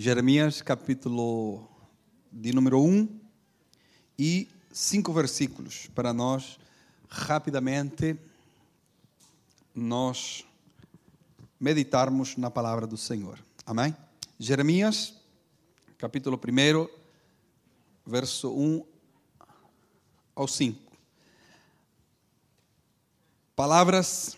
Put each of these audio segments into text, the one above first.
Jeremias, capítulo de número 1 e cinco versículos para nós, rapidamente, nós meditarmos na palavra do Senhor. Amém? Jeremias, capítulo 1, verso 1 ao 5. Palavras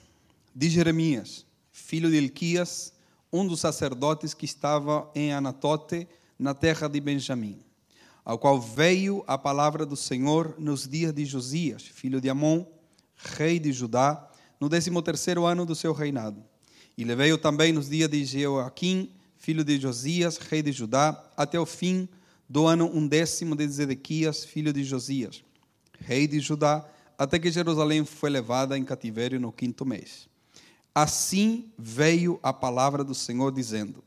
de Jeremias, filho de Elquias, um dos sacerdotes que estava em Anatote, na terra de Benjamim, ao qual veio a palavra do Senhor nos dias de Josias, filho de Amon, rei de Judá, no décimo terceiro ano do seu reinado. E lhe veio também nos dias de Jeoaquim, filho de Josias, rei de Judá, até o fim do ano undécimo de Zedequias, filho de Josias, rei de Judá, até que Jerusalém foi levada em cativeiro no quinto mês. Assim veio a palavra do Senhor dizendo: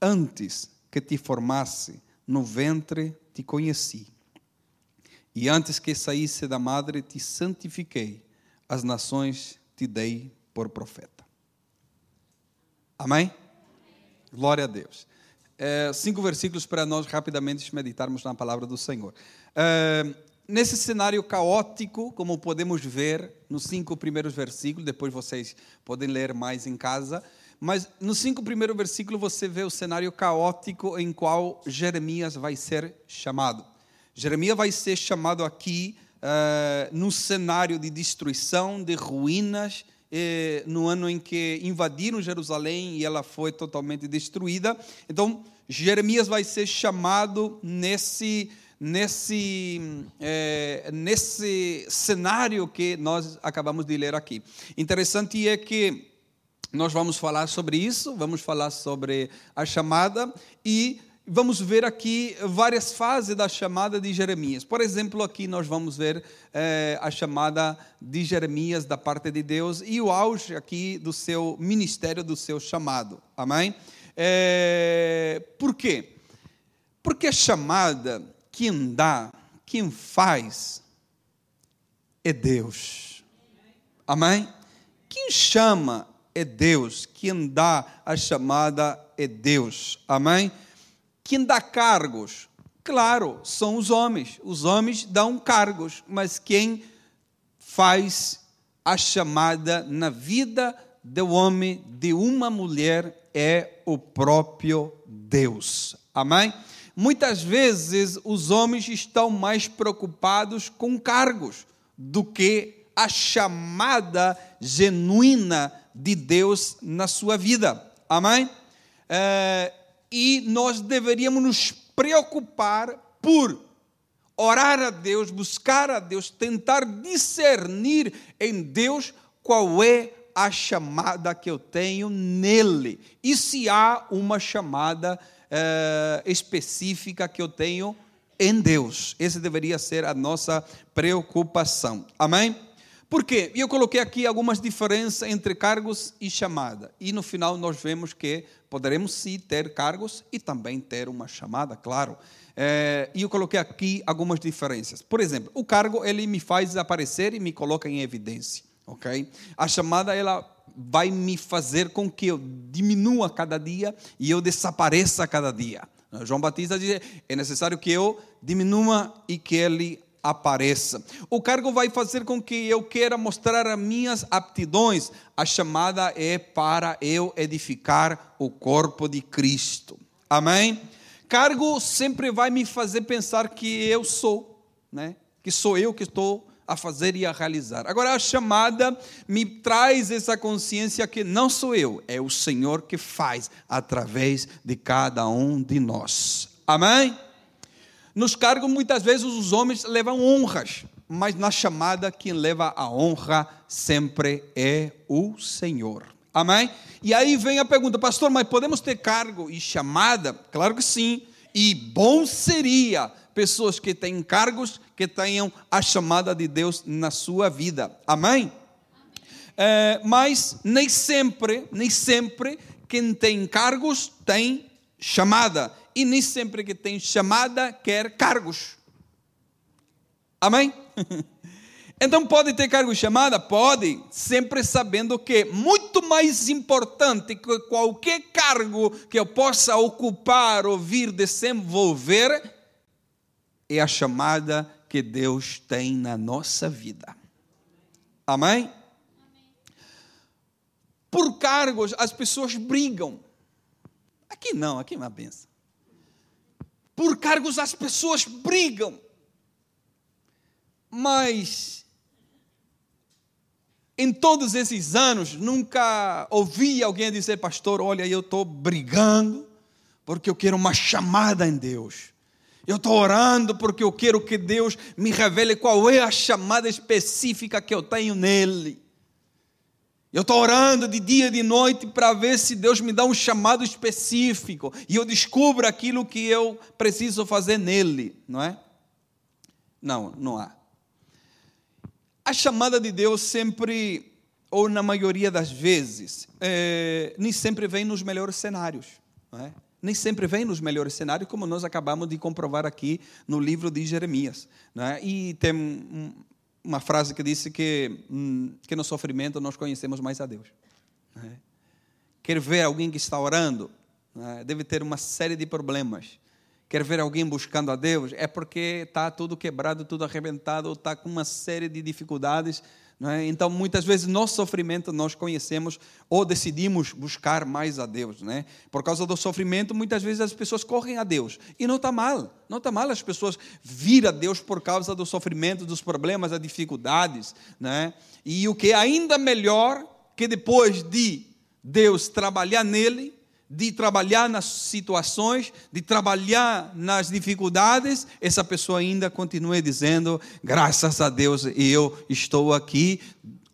Antes que te formasse no ventre te conheci, e antes que saísse da madre te santifiquei, as nações te dei por profeta. Amém? Glória a Deus. É, cinco versículos para nós rapidamente meditarmos na palavra do Senhor. É, nesse cenário caótico, como podemos ver nos cinco primeiros versículos, depois vocês podem ler mais em casa, mas nos cinco primeiros versículos você vê o cenário caótico em qual Jeremias vai ser chamado. Jeremias vai ser chamado aqui uh, cenário de destruição, de ruínas, eh, no ano em que invadiram Jerusalém e ela foi totalmente destruída. Então, Jeremias vai ser chamado nesse nesse, é, nesse cenário que nós acabamos de ler aqui. Interessante é que nós vamos falar sobre isso, vamos falar sobre a chamada e vamos ver aqui várias fases da chamada de Jeremias. Por exemplo, aqui nós vamos ver é, a chamada de Jeremias da parte de Deus e o auge aqui do seu ministério, do seu chamado. Amém? É, por quê? Porque a chamada quem dá, quem faz, é Deus. Amém? Quem chama é Deus. Quem dá a chamada é Deus. Amém? Quem dá cargos, claro, são os homens. Os homens dão cargos, mas quem faz a chamada na vida do homem, de uma mulher, é o próprio Deus. Amém? Muitas vezes os homens estão mais preocupados com cargos do que a chamada genuína de Deus na sua vida. Amém? É, e nós deveríamos nos preocupar por orar a Deus, buscar a Deus, tentar discernir em Deus qual é a chamada que eu tenho nele. E se há uma chamada é, específica que eu tenho em Deus. Essa deveria ser a nossa preocupação. Amém? Por quê? Eu coloquei aqui algumas diferenças entre cargos e chamada. E no final nós vemos que poderemos sim ter cargos e também ter uma chamada, claro. É, e eu coloquei aqui algumas diferenças. Por exemplo, o cargo ele me faz aparecer e me coloca em evidência, ok? A chamada ela vai me fazer com que eu diminua cada dia e eu desapareça cada dia. João Batista diz: é necessário que eu diminua e que ele apareça. O cargo vai fazer com que eu queira mostrar as minhas aptidões. A chamada é para eu edificar o corpo de Cristo. Amém? Cargo sempre vai me fazer pensar que eu sou, né? Que sou eu que estou a fazer e a realizar. Agora, a chamada me traz essa consciência que não sou eu, é o Senhor que faz através de cada um de nós. Amém? Nos cargos, muitas vezes, os homens levam honras, mas na chamada, quem leva a honra sempre é o Senhor. Amém? E aí vem a pergunta, pastor, mas podemos ter cargo e chamada? Claro que sim. E bom seria pessoas que têm cargos que tenham a chamada de Deus na sua vida. Amém? É, mas nem sempre, nem sempre quem tem cargos tem chamada. E nem sempre que tem chamada quer cargos. Amém? Então pode ter cargo de chamada? Pode, sempre sabendo que muito mais importante que qualquer cargo que eu possa ocupar ou vir desenvolver é a chamada que Deus tem na nossa vida. Amém? Por cargos as pessoas brigam. Aqui não, aqui é uma benção. Por cargos as pessoas brigam. Mas em todos esses anos, nunca ouvi alguém dizer, pastor, olha, eu estou brigando porque eu quero uma chamada em Deus. Eu estou orando porque eu quero que Deus me revele qual é a chamada específica que eu tenho nele. Eu estou orando de dia e de noite para ver se Deus me dá um chamado específico e eu descubro aquilo que eu preciso fazer nele, não é? Não, não há. A chamada de Deus sempre, ou na maioria das vezes, é, nem sempre vem nos melhores cenários. É? Nem sempre vem nos melhores cenários, como nós acabamos de comprovar aqui no livro de Jeremias. É? E tem uma frase que disse que, hum, que no sofrimento nós conhecemos mais a Deus. É? Quer ver alguém que está orando? É? Deve ter uma série de problemas quer ver alguém buscando a Deus, é porque está tudo quebrado, tudo arrebentado, ou está com uma série de dificuldades. É? Então, muitas vezes, no sofrimento, nós conhecemos ou decidimos buscar mais a Deus. Né? Por causa do sofrimento, muitas vezes as pessoas correm a Deus. E não está mal. Não está mal as pessoas vir a Deus por causa do sofrimento, dos problemas, das dificuldades. Né? E o que é ainda melhor, que depois de Deus trabalhar nele, de trabalhar nas situações, de trabalhar nas dificuldades, essa pessoa ainda continua dizendo: graças a Deus eu estou aqui.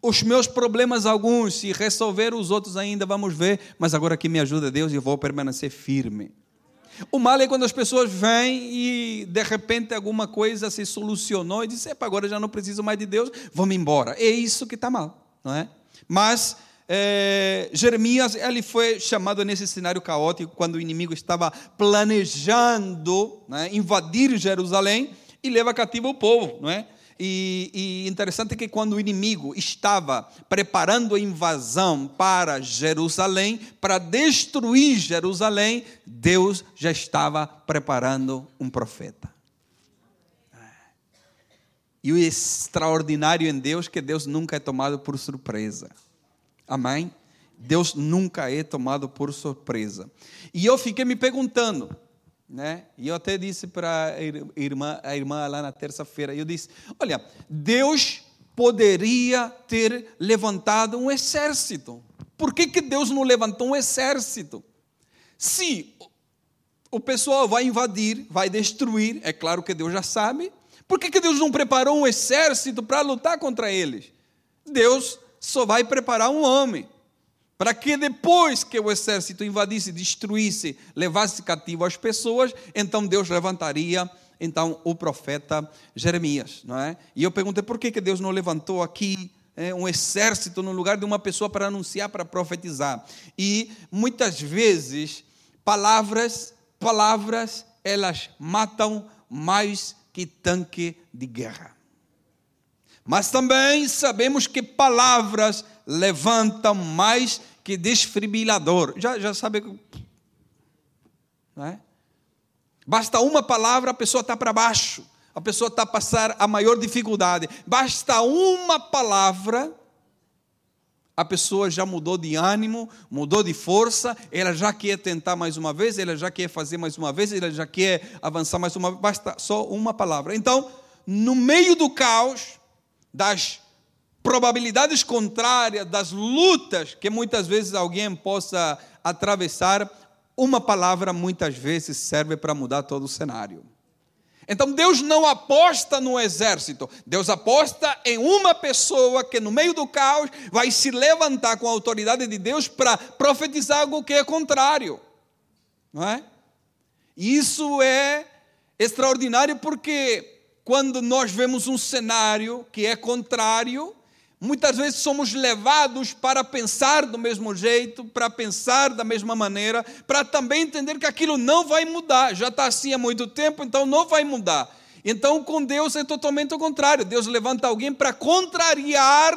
Os meus problemas, alguns, se resolver, os outros ainda vamos ver, mas agora que me ajuda Deus eu vou permanecer firme. O mal é quando as pessoas vêm e de repente alguma coisa se solucionou e dizem: agora já não preciso mais de Deus, vamos embora. É isso que está mal, não é? Mas é, Jeremias ele foi chamado nesse cenário caótico quando o inimigo estava planejando né, invadir Jerusalém e leva cativo o povo, não é? E, e, interessante que quando o inimigo estava preparando a invasão para Jerusalém, para destruir Jerusalém, Deus já estava preparando um profeta. E o extraordinário em Deus que Deus nunca é tomado por surpresa. Amém? Deus nunca é tomado por surpresa. E eu fiquei me perguntando, né? E eu até disse para a irmã, a irmã lá na terça-feira, eu disse: "Olha, Deus poderia ter levantado um exército. Por que, que Deus não levantou um exército? Se o pessoal vai invadir, vai destruir, é claro que Deus já sabe. Por que, que Deus não preparou um exército para lutar contra eles? Deus só vai preparar um homem. Para que depois que o exército invadisse, destruísse, levasse cativo as pessoas, então Deus levantaria então o profeta Jeremias, não é? E eu perguntei por que, que Deus não levantou aqui é, um exército no lugar de uma pessoa para anunciar, para profetizar. E muitas vezes palavras, palavras, elas matam mais que tanque de guerra. Mas também sabemos que palavras levantam mais que desfibrilador. Já, já sabe. Não é? Basta uma palavra, a pessoa está para baixo. A pessoa está a passar a maior dificuldade. Basta uma palavra, a pessoa já mudou de ânimo, mudou de força, ela já quer tentar mais uma vez, ela já quer fazer mais uma vez, ela já quer avançar mais uma vez. Basta só uma palavra. Então, no meio do caos, das probabilidades contrárias, das lutas que muitas vezes alguém possa atravessar, uma palavra muitas vezes serve para mudar todo o cenário. Então Deus não aposta no exército, Deus aposta em uma pessoa que no meio do caos vai se levantar com a autoridade de Deus para profetizar algo que é contrário. Não é? Isso é extraordinário porque quando nós vemos um cenário que é contrário, muitas vezes somos levados para pensar do mesmo jeito, para pensar da mesma maneira, para também entender que aquilo não vai mudar, já está assim há muito tempo, então não vai mudar. Então, com Deus é totalmente o contrário. Deus levanta alguém para contrariar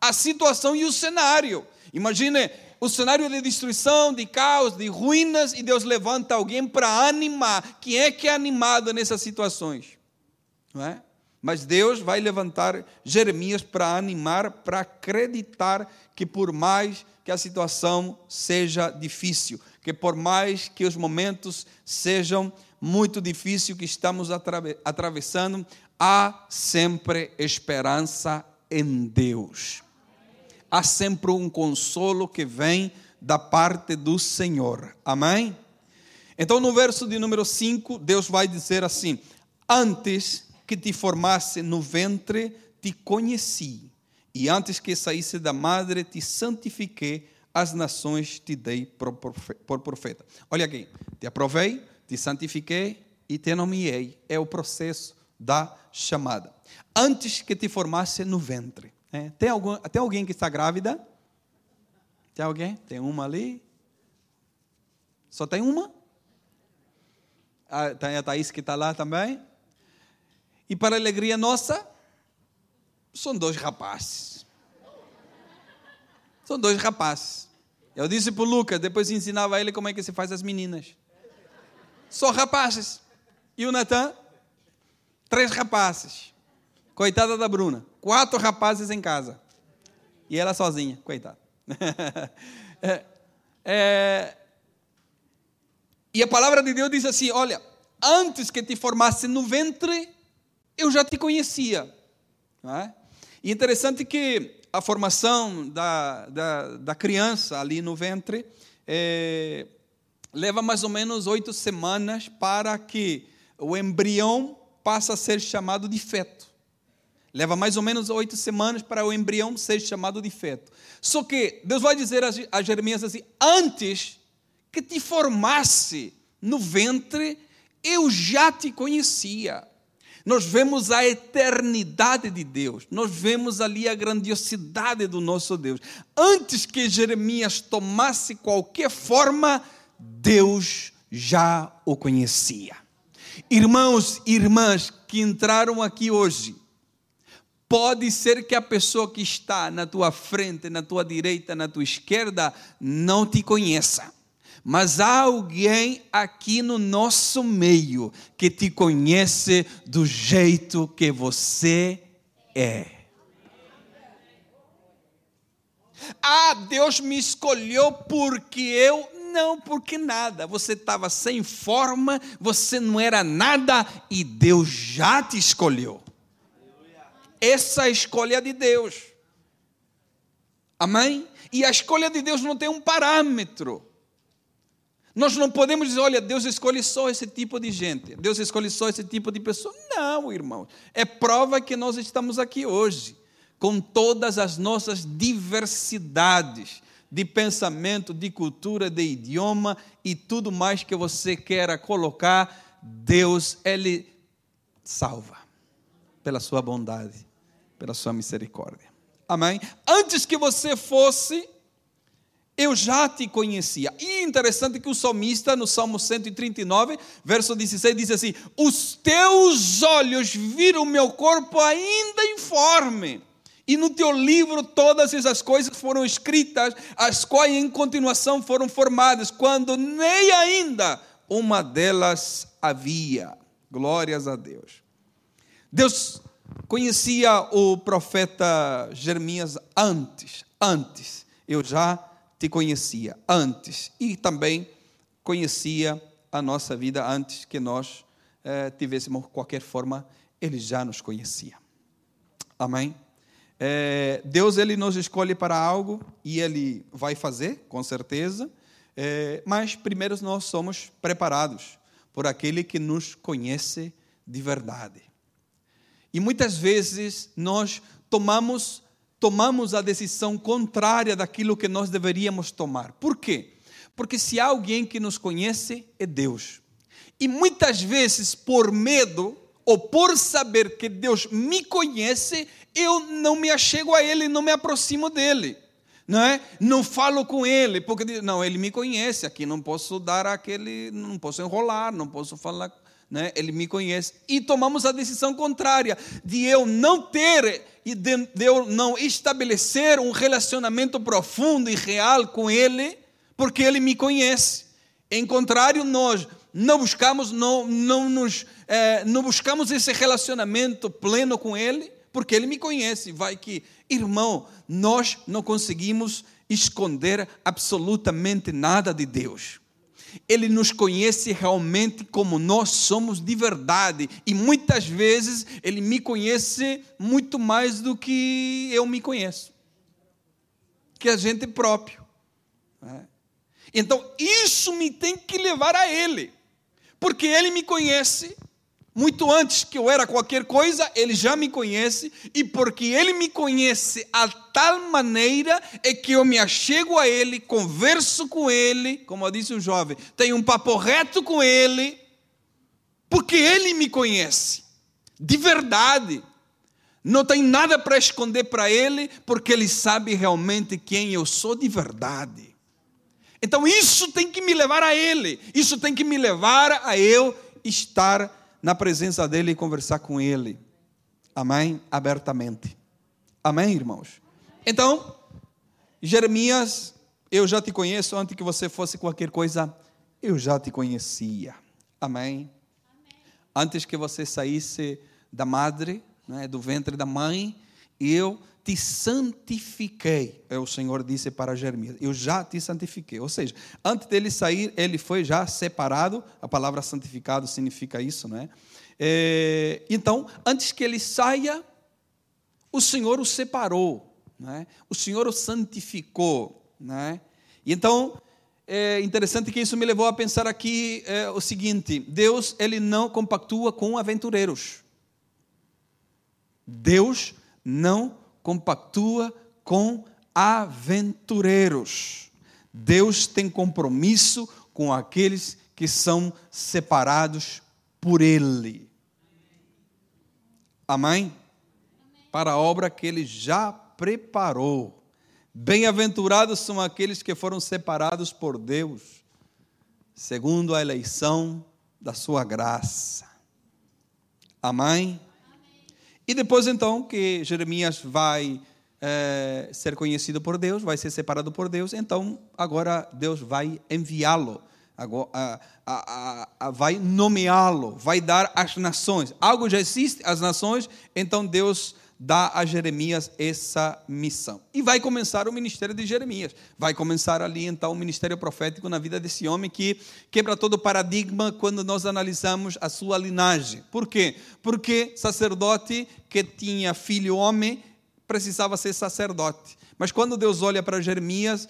a situação e o cenário. Imagine o cenário de destruição, de caos, de ruínas, e Deus levanta alguém para animar. Quem é que é animado nessas situações? Não é? Mas Deus vai levantar Jeremias para animar, para acreditar que por mais que a situação seja difícil, que por mais que os momentos sejam muito difíceis que estamos atravessando, há sempre esperança em Deus. Há sempre um consolo que vem da parte do Senhor. Amém? Então, no verso de número 5, Deus vai dizer assim: Antes que te formasse no ventre, te conheci, e antes que saísse da madre, te santifiquei, as nações te dei por profeta. Olha aqui, te aprovei, te santifiquei e te nomeei. É o processo da chamada. Antes que te formasse no ventre. É, tem, algum, tem alguém que está grávida? Tem alguém? Tem uma ali? Só tem uma? Ah, tem a Thaís que está lá também? E para a alegria nossa, são dois rapazes. São dois rapazes. Eu disse para o Lucas, depois ensinava ele como é que se faz as meninas. Só rapazes. E o Natan? Três rapazes. Coitada da Bruna. Quatro rapazes em casa. E ela sozinha, coitada. é, é, e a palavra de Deus diz assim: Olha, antes que te formasse no ventre, eu já te conhecia. É? E interessante que a formação da, da, da criança ali no ventre é, leva mais ou menos oito semanas para que o embrião passe a ser chamado de feto. Leva mais ou menos oito semanas para o embrião ser chamado de feto. Só que Deus vai dizer a Jeremias assim: antes que te formasse no ventre, eu já te conhecia. Nós vemos a eternidade de Deus, nós vemos ali a grandiosidade do nosso Deus. Antes que Jeremias tomasse qualquer forma, Deus já o conhecia. Irmãos e irmãs que entraram aqui hoje, pode ser que a pessoa que está na tua frente, na tua direita, na tua esquerda, não te conheça mas há alguém aqui no nosso meio que te conhece do jeito que você é. Ah, Deus me escolheu porque eu não, porque nada. Você estava sem forma, você não era nada e Deus já te escolheu. Essa é a escolha de Deus. Amém? E a escolha de Deus não tem um parâmetro. Nós não podemos dizer, olha, Deus escolhe só esse tipo de gente, Deus escolhe só esse tipo de pessoa. Não, irmão. É prova que nós estamos aqui hoje, com todas as nossas diversidades de pensamento, de cultura, de idioma e tudo mais que você queira colocar. Deus, Ele salva pela sua bondade, pela sua misericórdia. Amém? Antes que você fosse eu já te conhecia. E é interessante que o salmista, no Salmo 139, verso 16, diz assim: Os teus olhos viram meu corpo ainda informe. E no teu livro todas essas coisas foram escritas, as quais em continuação foram formadas, quando nem ainda uma delas havia. Glórias a Deus. Deus conhecia o profeta Jeremias antes, antes. Eu já te conhecia antes e também conhecia a nossa vida antes que nós eh, tivéssemos qualquer forma, ele já nos conhecia. Amém? Eh, Deus ele nos escolhe para algo e ele vai fazer, com certeza, eh, mas primeiro nós somos preparados por aquele que nos conhece de verdade. E muitas vezes nós tomamos tomamos a decisão contrária daquilo que nós deveríamos tomar. Por quê? Porque se há alguém que nos conhece, é Deus. E muitas vezes, por medo ou por saber que Deus me conhece, eu não me achego a Ele, não me aproximo dele. não é? Não falo com ele, porque não, ele me conhece, aqui não posso dar aquele, não posso enrolar, não posso falar, né? Ele me conhece. E tomamos a decisão contrária de eu não ter e de, de eu não estabelecer um relacionamento profundo e real com ele, porque ele me conhece. Em contrário, nós não buscamos, não, não, nos, é, não buscamos esse relacionamento pleno com ele, porque ele me conhece. Vai que, irmão, nós não conseguimos esconder absolutamente nada de Deus. Ele nos conhece realmente como nós somos de verdade. E muitas vezes ele me conhece muito mais do que eu me conheço. Que a gente próprio. Né? Então, isso me tem que levar a ele. Porque ele me conhece muito antes que eu era qualquer coisa, ele já me conhece, e porque ele me conhece a tal maneira é que eu me achego a ele, converso com ele, como disse um jovem, tenho um papo reto com ele, porque ele me conhece, de verdade. Não tem nada para esconder para ele, porque ele sabe realmente quem eu sou de verdade. Então isso tem que me levar a ele, isso tem que me levar a eu estar na presença dele e conversar com ele. Amém? Abertamente. Amém, irmãos? Então, Jeremias, eu já te conheço antes que você fosse qualquer coisa, eu já te conhecia. Amém? Amém. Antes que você saísse da madre, né, do ventre da mãe, eu te santifiquei, é o Senhor disse para Jeremias. Eu já te santifiquei. Ou seja, antes dele sair, ele foi já separado. A palavra santificado significa isso, não é? é então, antes que ele saia, o Senhor o separou, não é? O Senhor o santificou, não é? E então, é interessante que isso me levou a pensar aqui é, o seguinte: Deus ele não compactua com aventureiros. Deus não compactua com aventureiros. Deus tem compromisso com aqueles que são separados por Ele. Amém? Para a obra que Ele já preparou. Bem-aventurados são aqueles que foram separados por Deus, segundo a eleição da Sua graça. Amém? E depois, então, que Jeremias vai é, ser conhecido por Deus, vai ser separado por Deus, então agora Deus vai enviá-lo, vai nomeá-lo, vai dar às nações. Algo já existe, as nações, então Deus dá a Jeremias essa missão. E vai começar o ministério de Jeremias. Vai começar ali então o ministério profético na vida desse homem que quebra todo o paradigma quando nós analisamos a sua linhagem. Por quê? Porque sacerdote que tinha filho homem precisava ser sacerdote. Mas quando Deus olha para Jeremias,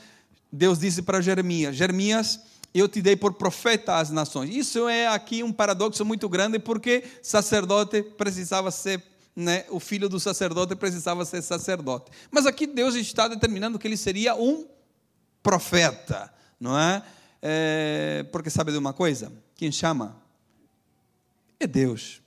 Deus disse para Jeremias: Jeremias, eu te dei por profeta às nações. Isso é aqui um paradoxo muito grande, porque sacerdote precisava ser né, o filho do sacerdote precisava ser sacerdote. Mas aqui Deus está determinando que ele seria um profeta, não é? é porque sabe de uma coisa? Quem chama é Deus.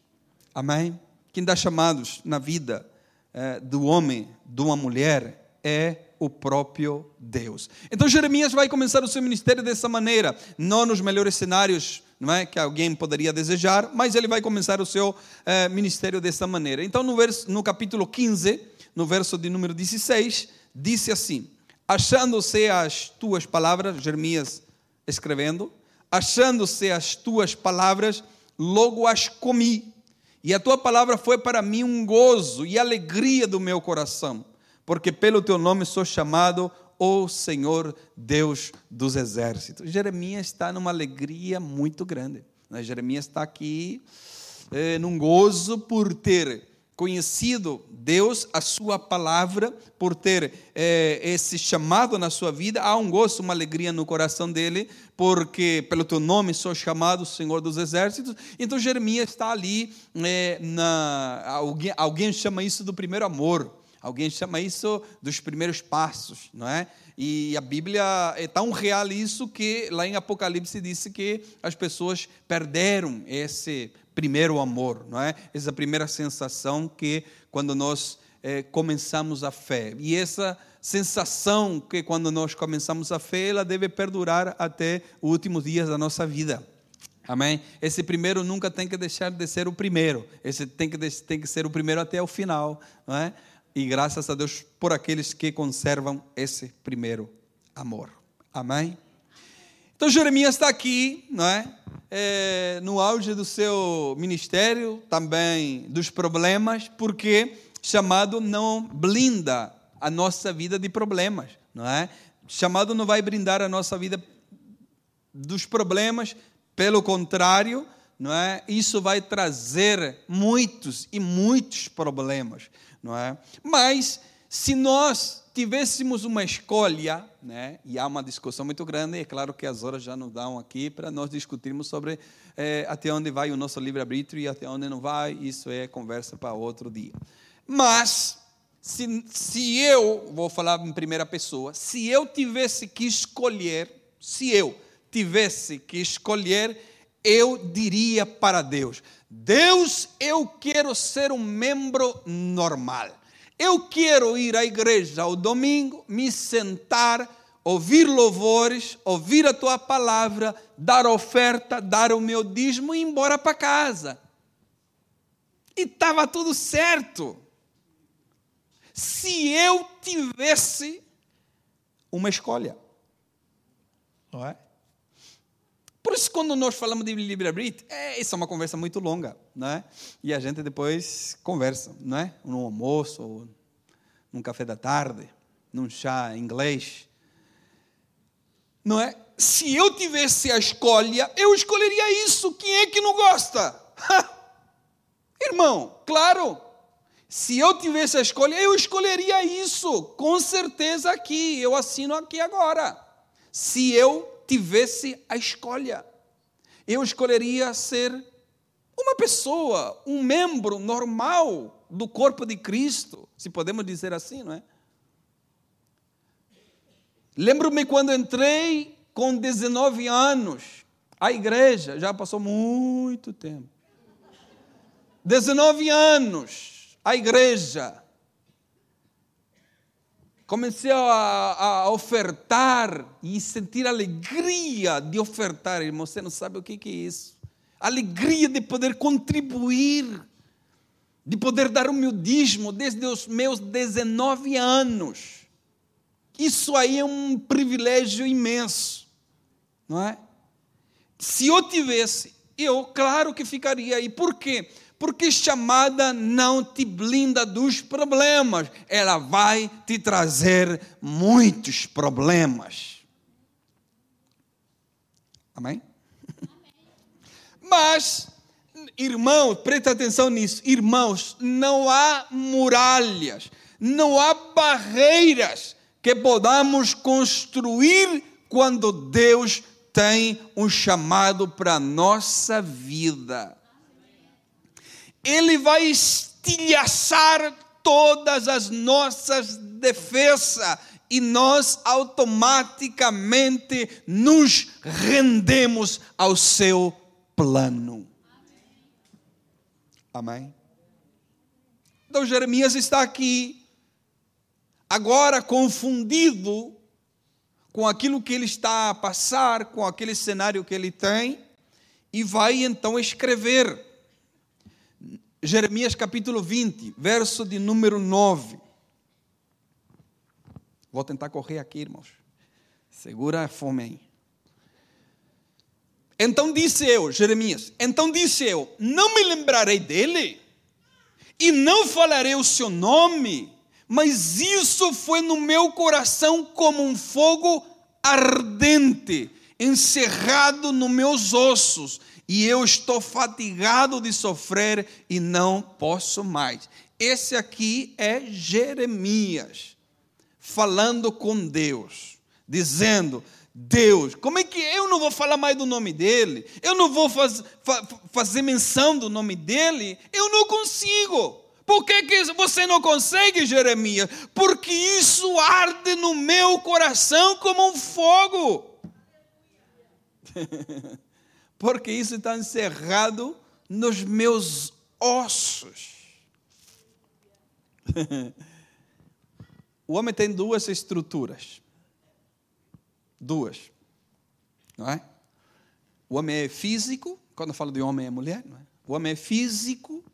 Amém? Quem dá chamados na vida é, do homem, de uma mulher, é o próprio Deus. Então Jeremias vai começar o seu ministério dessa maneira, não nos melhores cenários não é, que alguém poderia desejar, mas ele vai começar o seu é, ministério dessa maneira. Então, no, verso, no capítulo 15, no verso de número 16, disse assim: Achando-se as tuas palavras, Jeremias escrevendo, achando-se as tuas palavras, logo as comi. E a tua palavra foi para mim um gozo e alegria do meu coração, porque pelo teu nome sou chamado o Senhor Deus dos exércitos. Jeremias está numa alegria muito grande. Né? Jeremias está aqui é, num gozo por ter conhecido Deus, a sua palavra, por ter é, esse chamado na sua vida, há um gozo, uma alegria no coração dele, porque pelo teu nome sou chamado Senhor dos Exércitos. Então Jeremias está ali, é, na, alguém, alguém chama isso do primeiro amor. Alguém chama isso dos primeiros passos, não é? E a Bíblia é tão real isso que lá em Apocalipse disse que as pessoas perderam esse primeiro amor, não é? Essa primeira sensação que quando nós é, começamos a fé. E essa sensação que quando nós começamos a fé, ela deve perdurar até os últimos dias da nossa vida. Amém? Esse primeiro nunca tem que deixar de ser o primeiro. Esse tem que, tem que ser o primeiro até o final. Não é? E graças a Deus por aqueles que conservam esse primeiro amor. Amém? Então Jeremias está aqui, não é? é? no auge do seu ministério, também dos problemas, porque chamado não blinda a nossa vida de problemas, não é? Chamado não vai brindar a nossa vida dos problemas, pelo contrário, não é? Isso vai trazer muitos e muitos problemas, não é? Mas se nós tivéssemos uma escolha, né? E há uma discussão muito grande, e é claro que as horas já nos dão aqui para nós discutirmos sobre é, até onde vai o nosso livre-arbítrio e até onde não vai, isso é conversa para outro dia. Mas se, se eu, vou falar em primeira pessoa, se eu tivesse que escolher, se eu tivesse que escolher, eu diria para Deus: Deus, eu quero ser um membro normal. Eu quero ir à igreja ao domingo, me sentar, ouvir louvores, ouvir a tua palavra, dar oferta, dar o meu dízimo e ir embora para casa. E estava tudo certo. Se eu tivesse uma escolha. Não é? Por isso, quando nós falamos de livre-arbítrio, é, isso é uma conversa muito longa, não é? E a gente depois conversa, não é? No almoço, ou num café da tarde, num chá inglês. Não é? Se eu tivesse a escolha, eu escolheria isso. Quem é que não gosta? Irmão, claro. Se eu tivesse a escolha, eu escolheria isso. Com certeza aqui. Eu assino aqui agora. Se eu tivesse a escolha. Eu escolheria ser uma pessoa, um membro normal do corpo de Cristo, se podemos dizer assim, não é? Lembro-me quando entrei com 19 anos, a igreja, já passou muito tempo. 19 anos, a igreja comecei a, a, ofertar e sentir alegria de ofertar, irmão. Você não sabe o que é isso? Alegria de poder contribuir, de poder dar o meu dízimo desde os meus 19 anos. Isso aí é um privilégio imenso, não é? Se eu tivesse, eu, claro que ficaria aí. Por quê? Porque chamada não te blinda dos problemas, ela vai te trazer muitos problemas. Amém? Mas, irmãos, presta atenção nisso. Irmãos, não há muralhas, não há barreiras que podamos construir quando Deus tem um chamado para a nossa vida. Ele vai estilhaçar todas as nossas defesas e nós automaticamente nos rendemos ao seu plano. Amém? Então Jeremias está aqui, agora confundido com aquilo que ele está a passar, com aquele cenário que ele tem, e vai então escrever. Jeremias capítulo 20, verso de número 9. Vou tentar correr aqui, irmãos. Segura a fome aí. Então disse eu, Jeremias, então disse eu: Não me lembrarei dele, e não falarei o seu nome, mas isso foi no meu coração como um fogo ardente, encerrado nos meus ossos e eu estou fatigado de sofrer e não posso mais. Esse aqui é Jeremias, falando com Deus, dizendo: Deus, como é que eu não vou falar mais do nome dele? Eu não vou faz, fa, fazer menção do nome dele? Eu não consigo. Por que, que você não consegue, Jeremias? Porque isso arde no meu coração como um fogo. porque isso está encerrado nos meus ossos. o homem tem duas estruturas. Duas. Não é? O homem é físico, quando eu falo de homem é mulher, não é? O homem é físico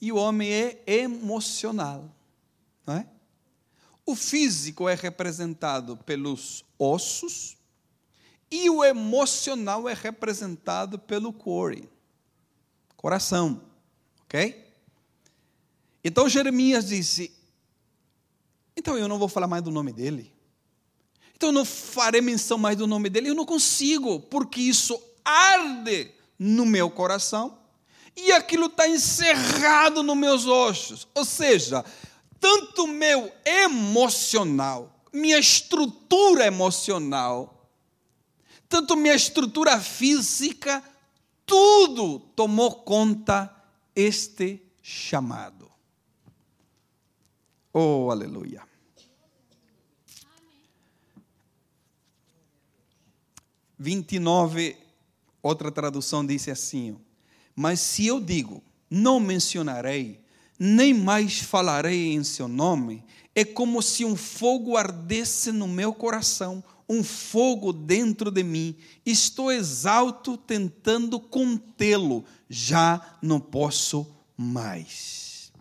e o homem é emocional. Não é? O físico é representado pelos ossos e o emocional é representado pelo core, coração. Ok? Então Jeremias disse: Então eu não vou falar mais do nome dele. Então eu não farei menção mais do nome dele. Eu não consigo, porque isso arde no meu coração e aquilo está encerrado nos meus ossos. Ou seja, tanto meu emocional, minha estrutura emocional, tanto minha estrutura física, tudo tomou conta este chamado. Oh, aleluia. Vinte e nove, outra tradução disse assim: Mas se eu digo, não mencionarei, nem mais falarei em seu nome, é como se um fogo ardesse no meu coração, um fogo dentro de mim. Estou exalto tentando contê-lo, já não posso mais.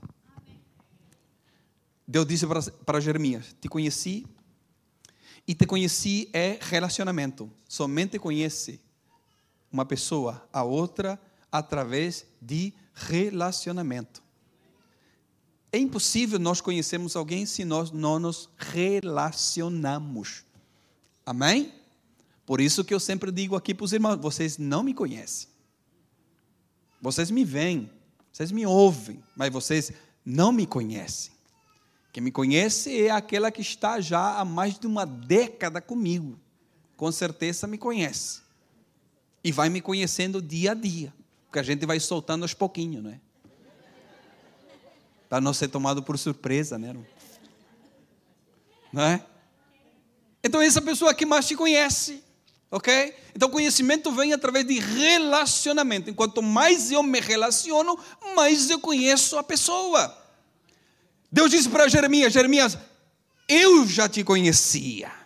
Deus disse para, para Jeremias: Te conheci, e te conheci é relacionamento. Somente conhece uma pessoa a outra através de relacionamento. É impossível nós conhecermos alguém se nós não nos relacionamos. Amém? Por isso que eu sempre digo aqui para os irmãos: vocês não me conhecem. Vocês me veem, vocês me ouvem, mas vocês não me conhecem. Quem me conhece é aquela que está já há mais de uma década comigo. Com certeza me conhece. E vai me conhecendo dia a dia. Porque a gente vai soltando aos pouquinhos, não é? para não ser tomado por surpresa, né? Não é? Então, essa pessoa que mais te conhece, ok? Então, conhecimento vem através de relacionamento. Enquanto mais eu me relaciono, mais eu conheço a pessoa. Deus disse para Jeremias: Jeremias, eu já te conhecia.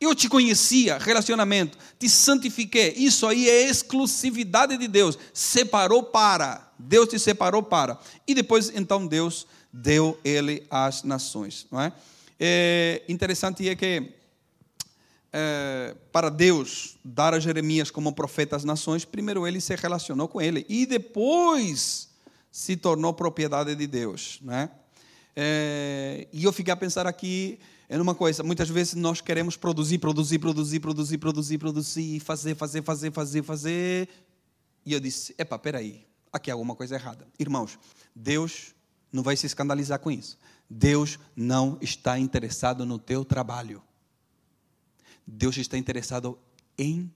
Eu te conhecia, relacionamento, te santifiquei. Isso aí é exclusividade de Deus. Separou para. Deus te separou para. E depois, então, Deus deu ele às nações. Não é? é interessante é que, é, para Deus dar a Jeremias como profeta às nações, primeiro ele se relacionou com ele. E depois se tornou propriedade de Deus. Não é? É, e eu fiquei a pensar aqui é uma coisa, muitas vezes nós queremos produzir, produzir, produzir, produzir, produzir, produzir, fazer, fazer, fazer, fazer, fazer. E eu disse: epa, peraí, aqui há alguma coisa errada. Irmãos, Deus não vai se escandalizar com isso. Deus não está interessado no teu trabalho. Deus está interessado em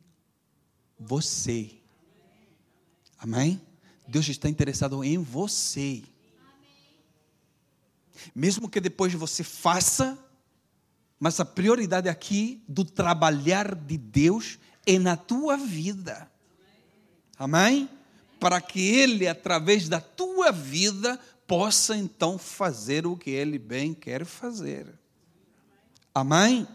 você. Amém? Deus está interessado em você. Mesmo que depois você faça, mas a prioridade aqui do trabalhar de Deus é na tua vida. Amém? Para que Ele, através da tua vida, possa então fazer o que Ele bem quer fazer. Amém?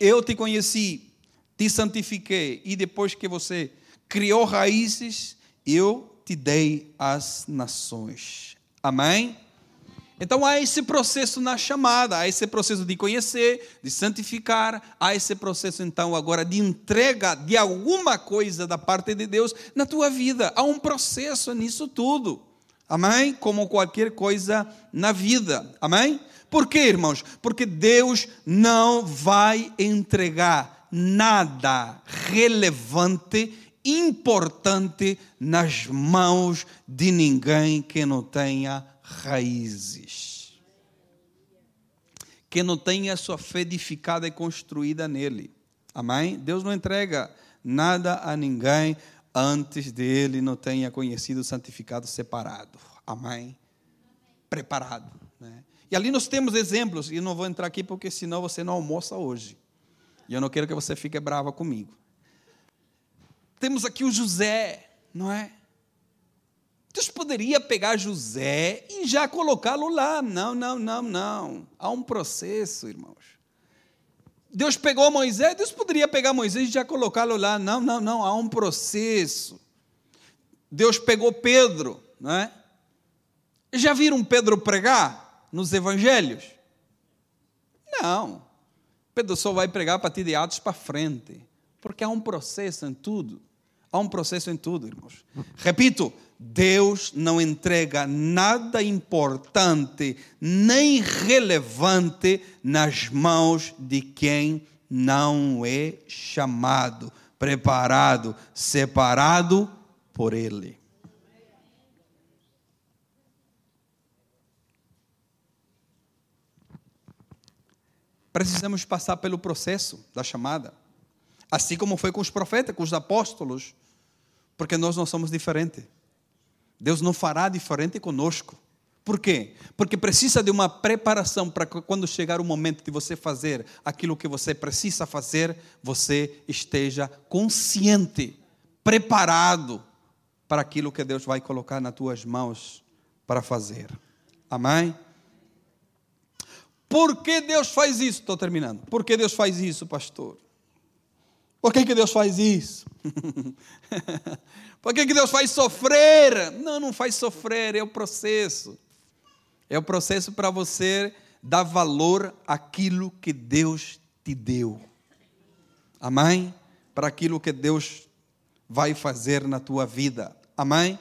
Eu te conheci, te santifiquei, e depois que você criou raízes, eu te dei as nações. Amém? Então há esse processo na chamada, há esse processo de conhecer, de santificar, há esse processo então agora de entrega de alguma coisa da parte de Deus na tua vida. Há um processo nisso tudo. Amém? Como qualquer coisa na vida. Amém? Por quê, irmãos? Porque Deus não vai entregar nada relevante, importante nas mãos de ninguém que não tenha raízes. Que não tenha sua fé edificada e construída nele. Amém? Deus não entrega nada a ninguém antes dele não tenha conhecido, santificado, separado. Amém? Preparado. E ali nós temos exemplos, e não vou entrar aqui porque senão você não almoça hoje. E eu não quero que você fique brava comigo. Temos aqui o José, não é? Deus poderia pegar José e já colocá-lo lá. Não, não, não, não. Há um processo, irmãos. Deus pegou Moisés, Deus poderia pegar Moisés e já colocá-lo lá. Não, não, não. Há um processo. Deus pegou Pedro, não é? Já viram Pedro pregar nos evangelhos? Não. Pedro só vai pregar a partir de Atos para frente, porque há um processo em tudo. Há um processo em tudo, irmãos. Repito, Deus não entrega nada importante nem relevante nas mãos de quem não é chamado, preparado, separado por Ele. Precisamos passar pelo processo da chamada. Assim como foi com os profetas, com os apóstolos, porque nós não somos diferentes. Deus não fará diferente conosco. Por quê? Porque precisa de uma preparação para que quando chegar o momento de você fazer aquilo que você precisa fazer, você esteja consciente, preparado para aquilo que Deus vai colocar nas tuas mãos para fazer. Amém? Por que Deus faz isso? Estou terminando. Por que Deus faz isso, pastor? Por que, que Deus faz isso? Por que, que Deus faz sofrer? Não, não faz sofrer, é o processo. É o processo para você dar valor àquilo que Deus te deu. Amém? Para aquilo que Deus vai fazer na tua vida. Amém?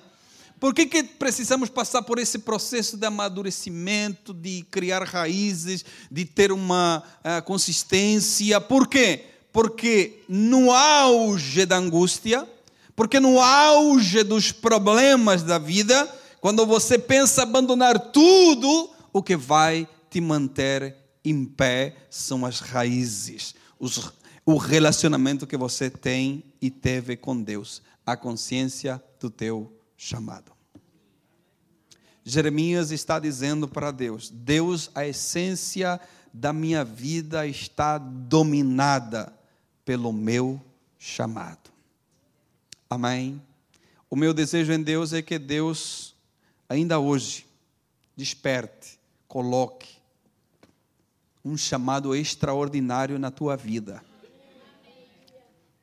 Por que, que precisamos passar por esse processo de amadurecimento, de criar raízes, de ter uma uh, consistência? Por quê? Porque no auge da angústia, porque no auge dos problemas da vida, quando você pensa abandonar tudo, o que vai te manter em pé são as raízes, os, o relacionamento que você tem e teve com Deus, a consciência do teu chamado. Jeremias está dizendo para Deus: Deus, a essência da minha vida está dominada pelo meu chamado. Amém? O meu desejo em Deus é que Deus, ainda hoje, desperte, coloque um chamado extraordinário na tua vida.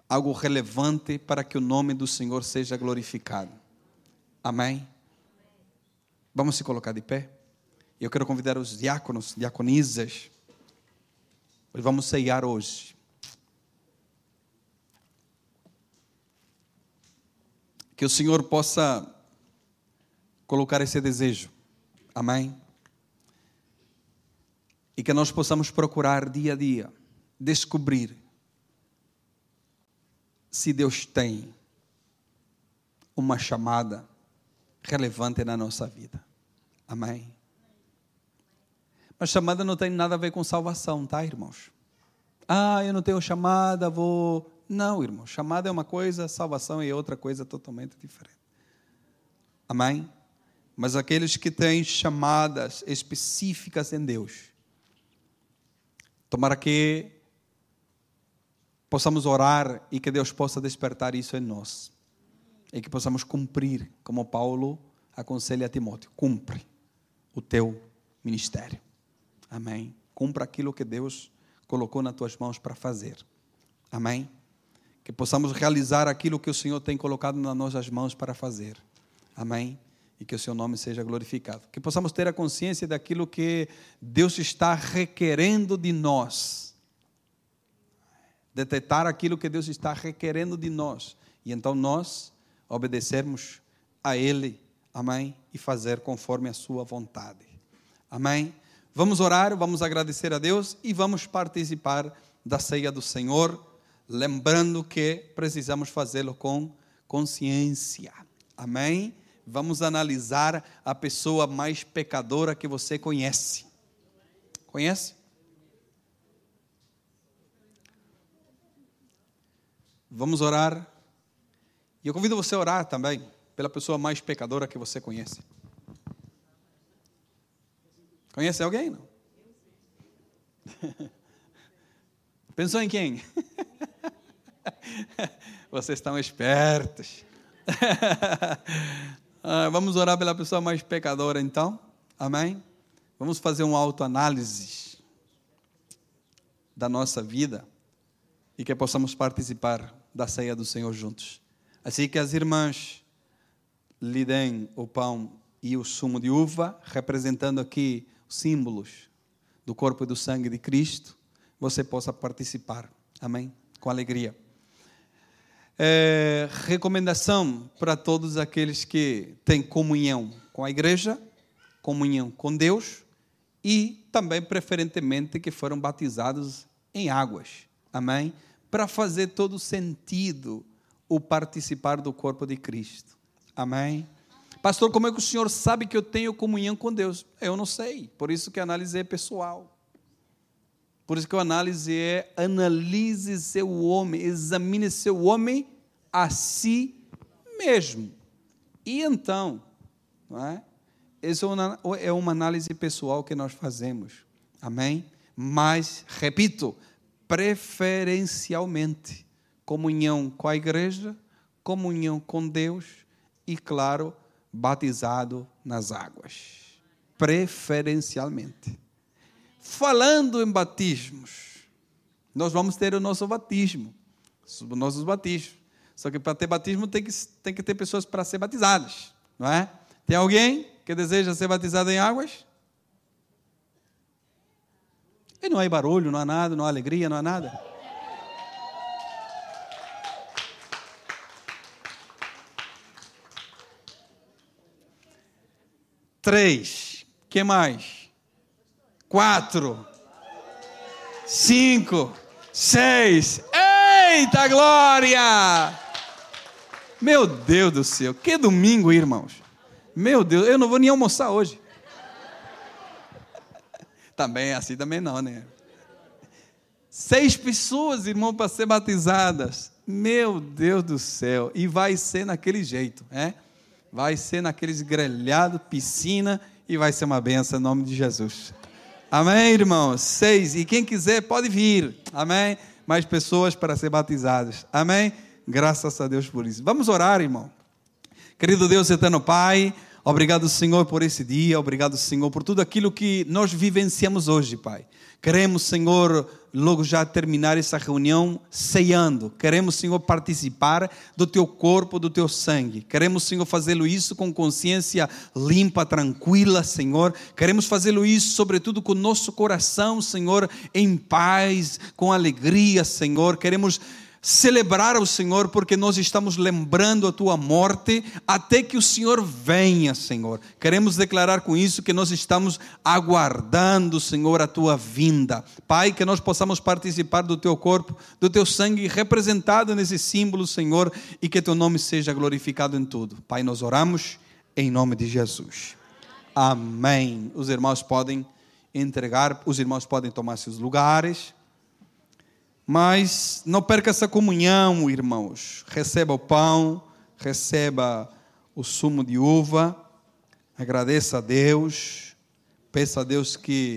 Algo relevante para que o nome do Senhor seja glorificado. Amém? Vamos se colocar de pé? Eu quero convidar os diáconos, diaconisas. Vamos ceiar hoje. Que o Senhor possa colocar esse desejo. Amém? E que nós possamos procurar dia a dia descobrir se Deus tem uma chamada relevante na nossa vida. Amém? Mas chamada não tem nada a ver com salvação, tá, irmãos? Ah, eu não tenho chamada, vou. Não, irmão. Chamada é uma coisa, salvação é outra coisa totalmente diferente. Amém? Mas aqueles que têm chamadas específicas em Deus, tomara que possamos orar e que Deus possa despertar isso em nós e que possamos cumprir, como Paulo aconselha a Timóteo: cumpre o teu ministério. Amém. Cumpra aquilo que Deus colocou nas tuas mãos para fazer. Amém. Que possamos realizar aquilo que o Senhor tem colocado nas nossas mãos para fazer. Amém. E que o seu nome seja glorificado. Que possamos ter a consciência daquilo que Deus está requerendo de nós. Detectar aquilo que Deus está requerendo de nós. E então nós obedecermos a Ele, amém? E fazer conforme a Sua vontade, amém? Vamos orar, vamos agradecer a Deus e vamos participar da ceia do Senhor, lembrando que precisamos fazê-lo com consciência, amém? Vamos analisar a pessoa mais pecadora que você conhece. Conhece? Vamos orar e eu convido você a orar também pela pessoa mais pecadora que você conhece. Conhece alguém? Não? Pensou em quem? Vocês estão espertos. Ah, vamos orar pela pessoa mais pecadora, então. Amém? Vamos fazer uma autoanálise da nossa vida e que possamos participar da ceia do Senhor juntos. Assim que as irmãs lhe deem o pão e o sumo de uva, representando aqui os símbolos do corpo e do sangue de Cristo, você possa participar. Amém? Com alegria. É, recomendação para todos aqueles que têm comunhão com a igreja, comunhão com Deus e também, preferentemente, que foram batizados em águas. Amém? Para fazer todo sentido o participar do corpo de Cristo. Amém? Pastor, como é que o senhor sabe que eu tenho comunhão com Deus? Eu não sei, por isso que a análise é pessoal. Por isso que a análise é analise seu homem, examine seu homem a si mesmo. E então, não é? Essa é uma análise pessoal que nós fazemos. Amém? Mas, repito, preferencialmente, comunhão com a igreja, comunhão com Deus e, claro, batizado nas águas. Preferencialmente. Falando em batismos, nós vamos ter o nosso batismo, os nossos batismos. Só que para ter batismo tem que, tem que ter pessoas para ser batizadas, não é? Tem alguém que deseja ser batizado em águas? E não há barulho, não há nada, não há alegria, não há nada. Três. que mais? quatro, cinco, seis. Eita glória! Meu Deus do céu, que domingo, irmãos. Meu Deus, eu não vou nem almoçar hoje. Também assim também não, né? Seis pessoas, irmão, para ser batizadas. Meu Deus do céu. E vai ser naquele jeito, é? Vai ser naqueles grelhados, piscina, e vai ser uma benção em nome de Jesus. Amém, irmãos? Seis. E quem quiser pode vir. Amém? Mais pessoas para ser batizadas. Amém? Graças a Deus por isso. Vamos orar, irmão. Querido Deus eterno Pai, obrigado, Senhor, por esse dia. Obrigado, Senhor, por tudo aquilo que nós vivenciamos hoje, Pai. Queremos, Senhor, logo já terminar essa reunião ceando. Queremos, Senhor, participar do teu corpo, do teu sangue. Queremos, Senhor, fazê-lo isso com consciência limpa, tranquila, Senhor. Queremos fazê-lo isso, sobretudo, com nosso coração, Senhor, em paz, com alegria, Senhor. Queremos celebrar ao Senhor, porque nós estamos lembrando a tua morte até que o Senhor venha, Senhor. Queremos declarar com isso que nós estamos aguardando, Senhor, a tua vinda. Pai, que nós possamos participar do teu corpo, do teu sangue representado nesse símbolo, Senhor, e que teu nome seja glorificado em tudo. Pai, nós oramos em nome de Jesus. Amém. Os irmãos podem entregar, os irmãos podem tomar seus lugares. Mas não perca essa comunhão, irmãos. Receba o pão, receba o sumo de uva, agradeça a Deus, peça a Deus que